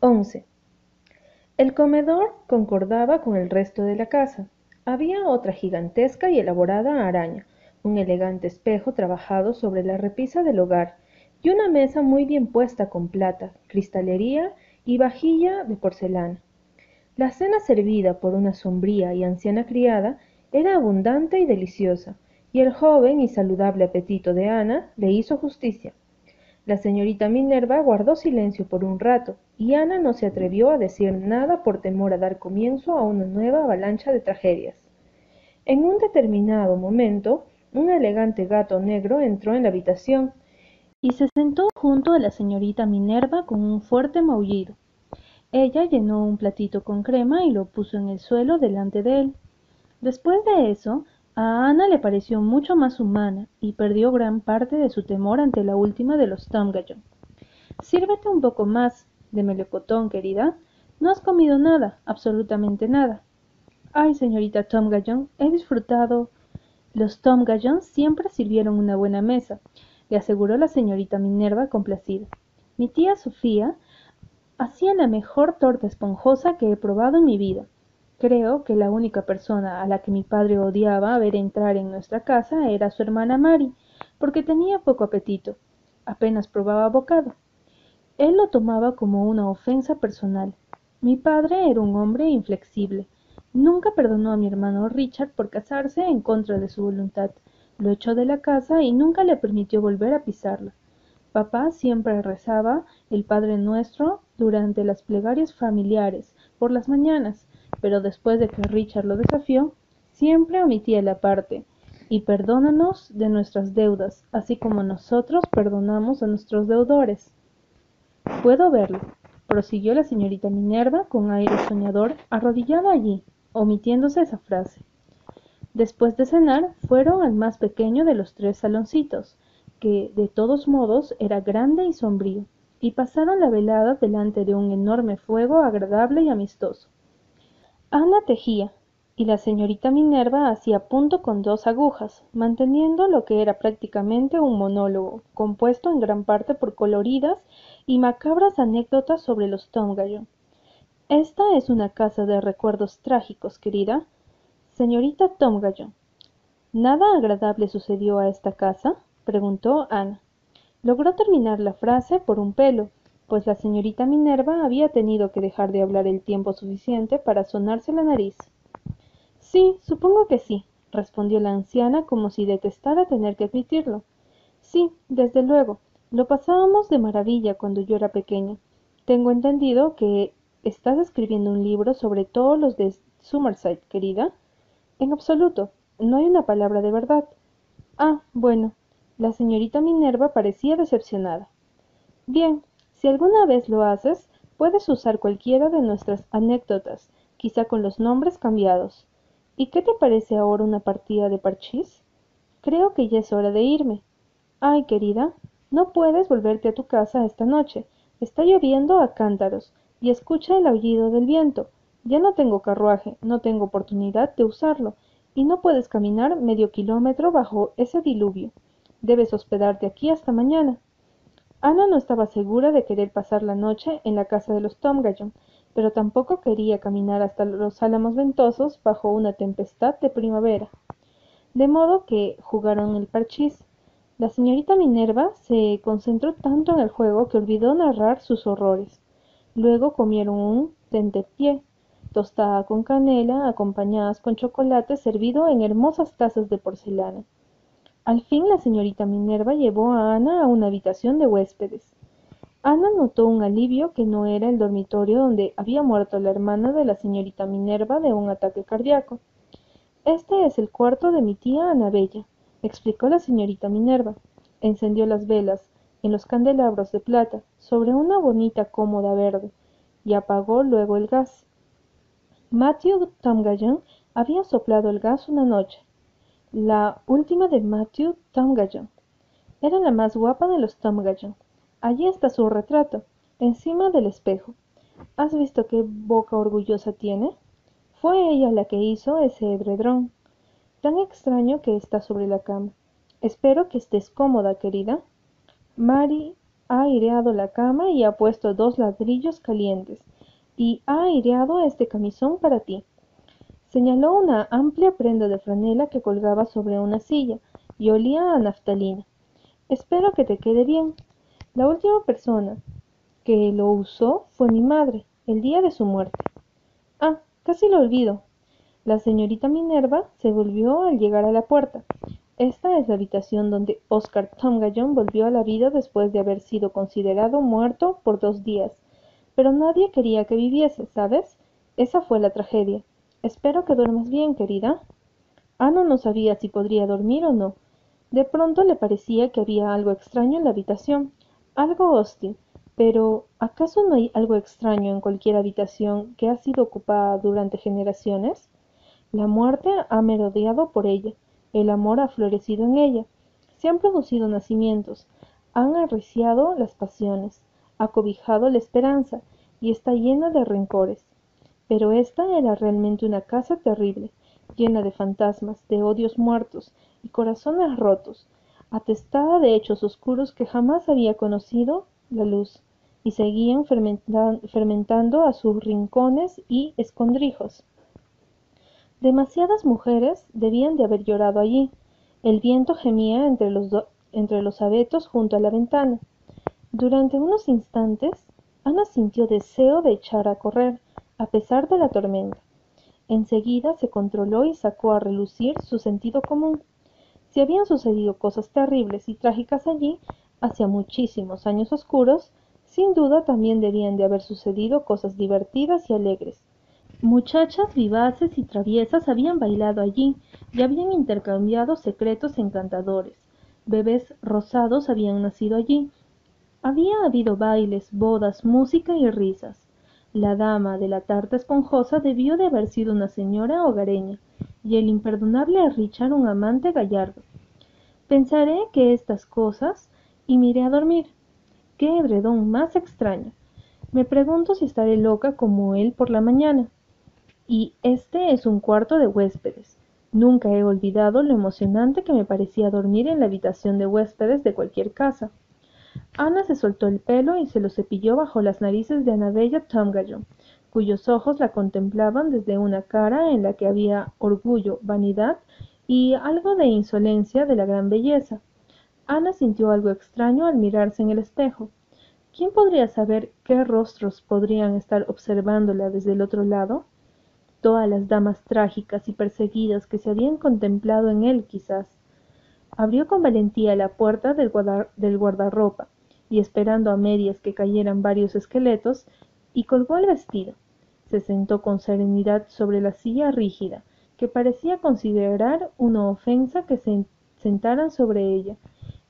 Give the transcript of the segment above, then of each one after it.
11. El comedor concordaba con el resto de la casa. Había otra gigantesca y elaborada araña, un elegante espejo trabajado sobre la repisa del hogar, y una mesa muy bien puesta con plata, cristalería y vajilla de porcelana. La cena servida por una sombría y anciana criada era abundante y deliciosa, y el joven y saludable apetito de Ana le hizo justicia. La señorita Minerva guardó silencio por un rato, y Ana no se atrevió a decir nada por temor a dar comienzo a una nueva avalancha de tragedias. En un determinado momento, un elegante gato negro entró en la habitación y se sentó junto a la señorita Minerva con un fuerte maullido. Ella llenó un platito con crema y lo puso en el suelo delante de él. Después de eso, a Ana le pareció mucho más humana y perdió gran parte de su temor ante la última de los Tomgallon. Sírvete un poco más de melocotón, querida. No has comido nada, absolutamente nada. Ay, señorita Tomgallon, he disfrutado. Los Tomgallon siempre sirvieron una buena mesa, le aseguró la señorita Minerva complacida. Mi tía Sofía hacía la mejor torta esponjosa que he probado en mi vida. Creo que la única persona a la que mi padre odiaba ver entrar en nuestra casa era su hermana Mary, porque tenía poco apetito. Apenas probaba bocado. Él lo tomaba como una ofensa personal. Mi padre era un hombre inflexible. Nunca perdonó a mi hermano Richard por casarse en contra de su voluntad. Lo echó de la casa y nunca le permitió volver a pisarla. Papá siempre rezaba el Padre Nuestro durante las plegarias familiares por las mañanas pero después de que Richard lo desafió, siempre omitía la parte, y perdónanos de nuestras deudas, así como nosotros perdonamos a nuestros deudores. Puedo verlo, prosiguió la señorita Minerva con aire soñador, arrodillada allí, omitiéndose esa frase. Después de cenar, fueron al más pequeño de los tres saloncitos, que de todos modos era grande y sombrío, y pasaron la velada delante de un enorme fuego agradable y amistoso. Ana tejía, y la señorita Minerva hacía punto con dos agujas, manteniendo lo que era prácticamente un monólogo, compuesto en gran parte por coloridas y macabras anécdotas sobre los Tomgallon. Esta es una casa de recuerdos trágicos, querida. Señorita Tomgallon, ¿nada agradable sucedió a esta casa? preguntó Ana. Logró terminar la frase por un pelo, pues la señorita Minerva había tenido que dejar de hablar el tiempo suficiente para sonarse la nariz. Sí, supongo que sí, respondió la anciana como si detestara tener que admitirlo. Sí, desde luego. Lo pasábamos de maravilla cuando yo era pequeña. Tengo entendido que estás escribiendo un libro sobre todos los de Summerside, querida. En absoluto. No hay una palabra de verdad. Ah, bueno. La señorita Minerva parecía decepcionada. Bien, si alguna vez lo haces, puedes usar cualquiera de nuestras anécdotas, quizá con los nombres cambiados. ¿Y qué te parece ahora una partida de parchís? Creo que ya es hora de irme. Ay, querida, no puedes volverte a tu casa esta noche. Está lloviendo a cántaros, y escucha el aullido del viento. Ya no tengo carruaje, no tengo oportunidad de usarlo, y no puedes caminar medio kilómetro bajo ese diluvio. Debes hospedarte aquí hasta mañana. Ana no estaba segura de querer pasar la noche en la casa de los Tomgallon, pero tampoco quería caminar hasta los álamos ventosos bajo una tempestad de primavera. De modo que jugaron el parchís. La señorita Minerva se concentró tanto en el juego que olvidó narrar sus horrores. Luego comieron un tentepié, tostada con canela, acompañadas con chocolate servido en hermosas tazas de porcelana. Al fin la señorita Minerva llevó a Ana a una habitación de huéspedes. Ana notó un alivio que no era el dormitorio donde había muerto la hermana de la señorita Minerva de un ataque cardíaco. Este es el cuarto de mi tía Anabella, explicó la señorita Minerva. Encendió las velas en los candelabros de plata sobre una bonita cómoda verde y apagó luego el gas. Matthew Tomgallon había soplado el gas una noche la última de Matthew Tomgallon. Era la más guapa de los Tomgallon. Allí está su retrato, encima del espejo. ¿Has visto qué boca orgullosa tiene? Fue ella la que hizo ese edredón, tan extraño que está sobre la cama. Espero que estés cómoda, querida. Mary, ha aireado la cama y ha puesto dos ladrillos calientes, y ha aireado este camisón para ti. Señaló una amplia prenda de franela que colgaba sobre una silla y olía a naftalina. Espero que te quede bien. La última persona que lo usó fue mi madre, el día de su muerte. Ah, casi lo olvido. La señorita Minerva se volvió al llegar a la puerta. Esta es la habitación donde Oscar Tomgallon volvió a la vida después de haber sido considerado muerto por dos días. Pero nadie quería que viviese, ¿sabes? Esa fue la tragedia. Espero que duermas bien, querida. Ana no sabía si podría dormir o no. De pronto le parecía que había algo extraño en la habitación, algo hostil. Pero ¿acaso no hay algo extraño en cualquier habitación que ha sido ocupada durante generaciones? La muerte ha merodeado por ella, el amor ha florecido en ella, se han producido nacimientos, han arreciado las pasiones, ha cobijado la esperanza y está llena de rencores. Pero esta era realmente una casa terrible, llena de fantasmas, de odios muertos y corazones rotos, atestada de hechos oscuros que jamás había conocido la luz, y seguían fermentando a sus rincones y escondrijos. Demasiadas mujeres debían de haber llorado allí. El viento gemía entre los, entre los abetos junto a la ventana. Durante unos instantes, Ana sintió deseo de echar a correr, a pesar de la tormenta. Enseguida se controló y sacó a relucir su sentido común. Si habían sucedido cosas terribles y trágicas allí, hacia muchísimos años oscuros, sin duda también debían de haber sucedido cosas divertidas y alegres. Muchachas vivaces y traviesas habían bailado allí y habían intercambiado secretos encantadores. Bebés rosados habían nacido allí. Había habido bailes, bodas, música y risas. La dama de la tarta esponjosa debió de haber sido una señora hogareña, y el imperdonable Richard un amante gallardo. Pensaré que estas cosas y miré a dormir. Qué edredón más extraño. Me pregunto si estaré loca como él por la mañana. Y este es un cuarto de huéspedes. Nunca he olvidado lo emocionante que me parecía dormir en la habitación de huéspedes de cualquier casa. Ana se soltó el pelo y se lo cepilló bajo las narices de Anabella Tomgallon, cuyos ojos la contemplaban desde una cara en la que había orgullo, vanidad y algo de insolencia de la gran belleza. Ana sintió algo extraño al mirarse en el espejo. ¿Quién podría saber qué rostros podrían estar observándola desde el otro lado? Todas las damas trágicas y perseguidas que se habían contemplado en él, quizás. Abrió con valentía la puerta del, guardarropa, y esperando a medias que cayeran varios esqueletos, y colgó el vestido. Se sentó con serenidad sobre la silla rígida, que parecía considerar una ofensa que se sentaran sobre ella,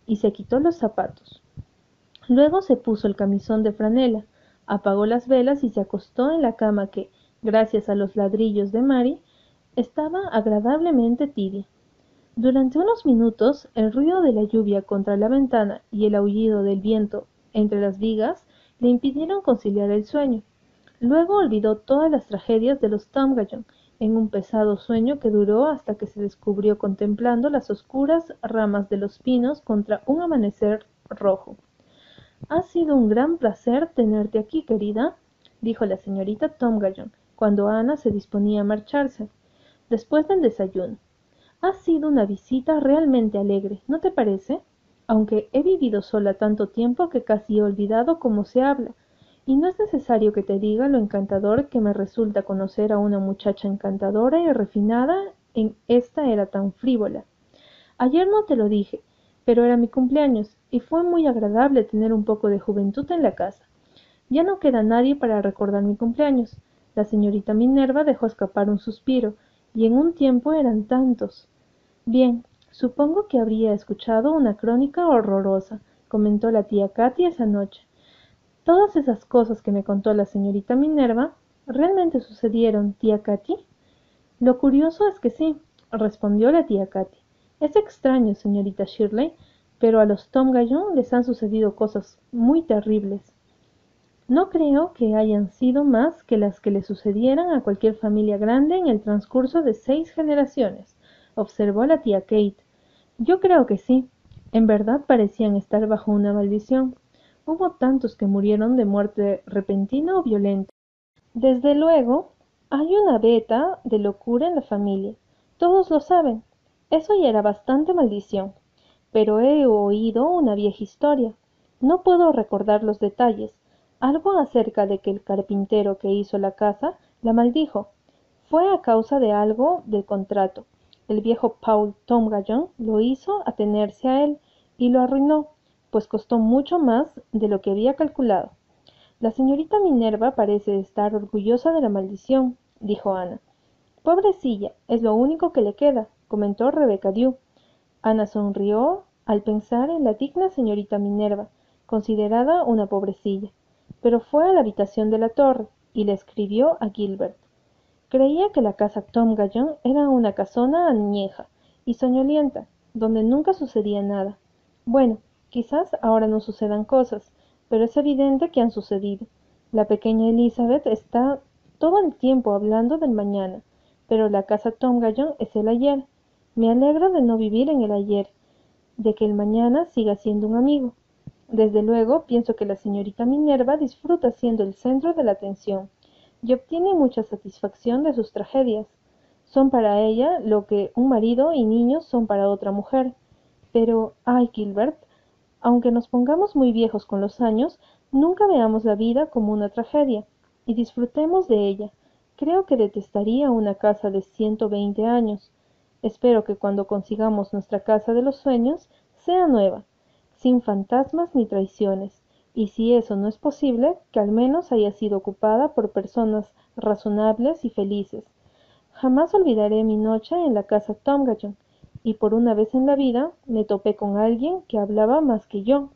y se quitó los zapatos. Luego se puso el camisón de franela, apagó las velas y se acostó en la cama que, gracias a los ladrillos de Mary, estaba agradablemente tibia. Durante unos minutos el ruido de la lluvia contra la ventana y el aullido del viento entre las vigas le impidieron conciliar el sueño. Luego olvidó todas las tragedias de los Tomgallon en un pesado sueño que duró hasta que se descubrió contemplando las oscuras ramas de los pinos contra un amanecer rojo. Ha sido un gran placer tenerte aquí, querida, dijo la señorita Tomgallon, cuando Ana se disponía a marcharse, después del desayuno. Ha sido una visita realmente alegre, ¿no te parece? Aunque he vivido sola tanto tiempo que casi he olvidado cómo se habla, y no es necesario que te diga lo encantador que me resulta conocer a una muchacha encantadora y refinada en esta era tan frívola. Ayer no te lo dije, pero era mi cumpleaños, y fue muy agradable tener un poco de juventud en la casa. Ya no queda nadie para recordar mi cumpleaños. La señorita Minerva dejó escapar un suspiro, y en un tiempo eran tantos. Bien, supongo que habría escuchado una crónica horrorosa, comentó la tía Katy esa noche. Todas esas cosas que me contó la señorita Minerva realmente sucedieron, tía Katy. Lo curioso es que sí, respondió la tía Katy. Es extraño, señorita Shirley, pero a los Tom Gallon les han sucedido cosas muy terribles. No creo que hayan sido más que las que le sucedieran a cualquier familia grande en el transcurso de seis generaciones, observó la tía Kate. Yo creo que sí. En verdad parecían estar bajo una maldición. hubo tantos que murieron de muerte repentina o violenta. Desde luego, hay una veta de locura en la familia. Todos lo saben. Eso ya era bastante maldición. Pero he oído una vieja historia. No puedo recordar los detalles. Algo acerca de que el carpintero que hizo la casa la maldijo. Fue a causa de algo del contrato. El viejo Paul Tom Gallon lo hizo atenerse a él y lo arruinó, pues costó mucho más de lo que había calculado. La señorita Minerva parece estar orgullosa de la maldición, dijo Ana. Pobrecilla, es lo único que le queda, comentó Rebeca Dew. Ana sonrió al pensar en la digna señorita Minerva, considerada una pobrecilla, pero fue a la habitación de la torre y le escribió a Gilbert. Creía que la casa Tom Gallon era una casona añeja y soñolienta, donde nunca sucedía nada. Bueno, quizás ahora no sucedan cosas, pero es evidente que han sucedido. La pequeña Elizabeth está todo el tiempo hablando del mañana, pero la casa Tom Gallon es el ayer. Me alegro de no vivir en el ayer, de que el mañana siga siendo un amigo. Desde luego, pienso que la señorita Minerva disfruta siendo el centro de la atención y obtiene mucha satisfacción de sus tragedias. Son para ella lo que un marido y niños son para otra mujer. Pero, ay, Gilbert, aunque nos pongamos muy viejos con los años, nunca veamos la vida como una tragedia y disfrutemos de ella. Creo que detestaría una casa de ciento veinte años. Espero que cuando consigamos nuestra casa de los sueños sea nueva, sin fantasmas ni traiciones, y si eso no es posible, que al menos haya sido ocupada por personas razonables y felices. Jamás olvidaré mi noche en la casa Tomgayon, y por una vez en la vida me topé con alguien que hablaba más que yo.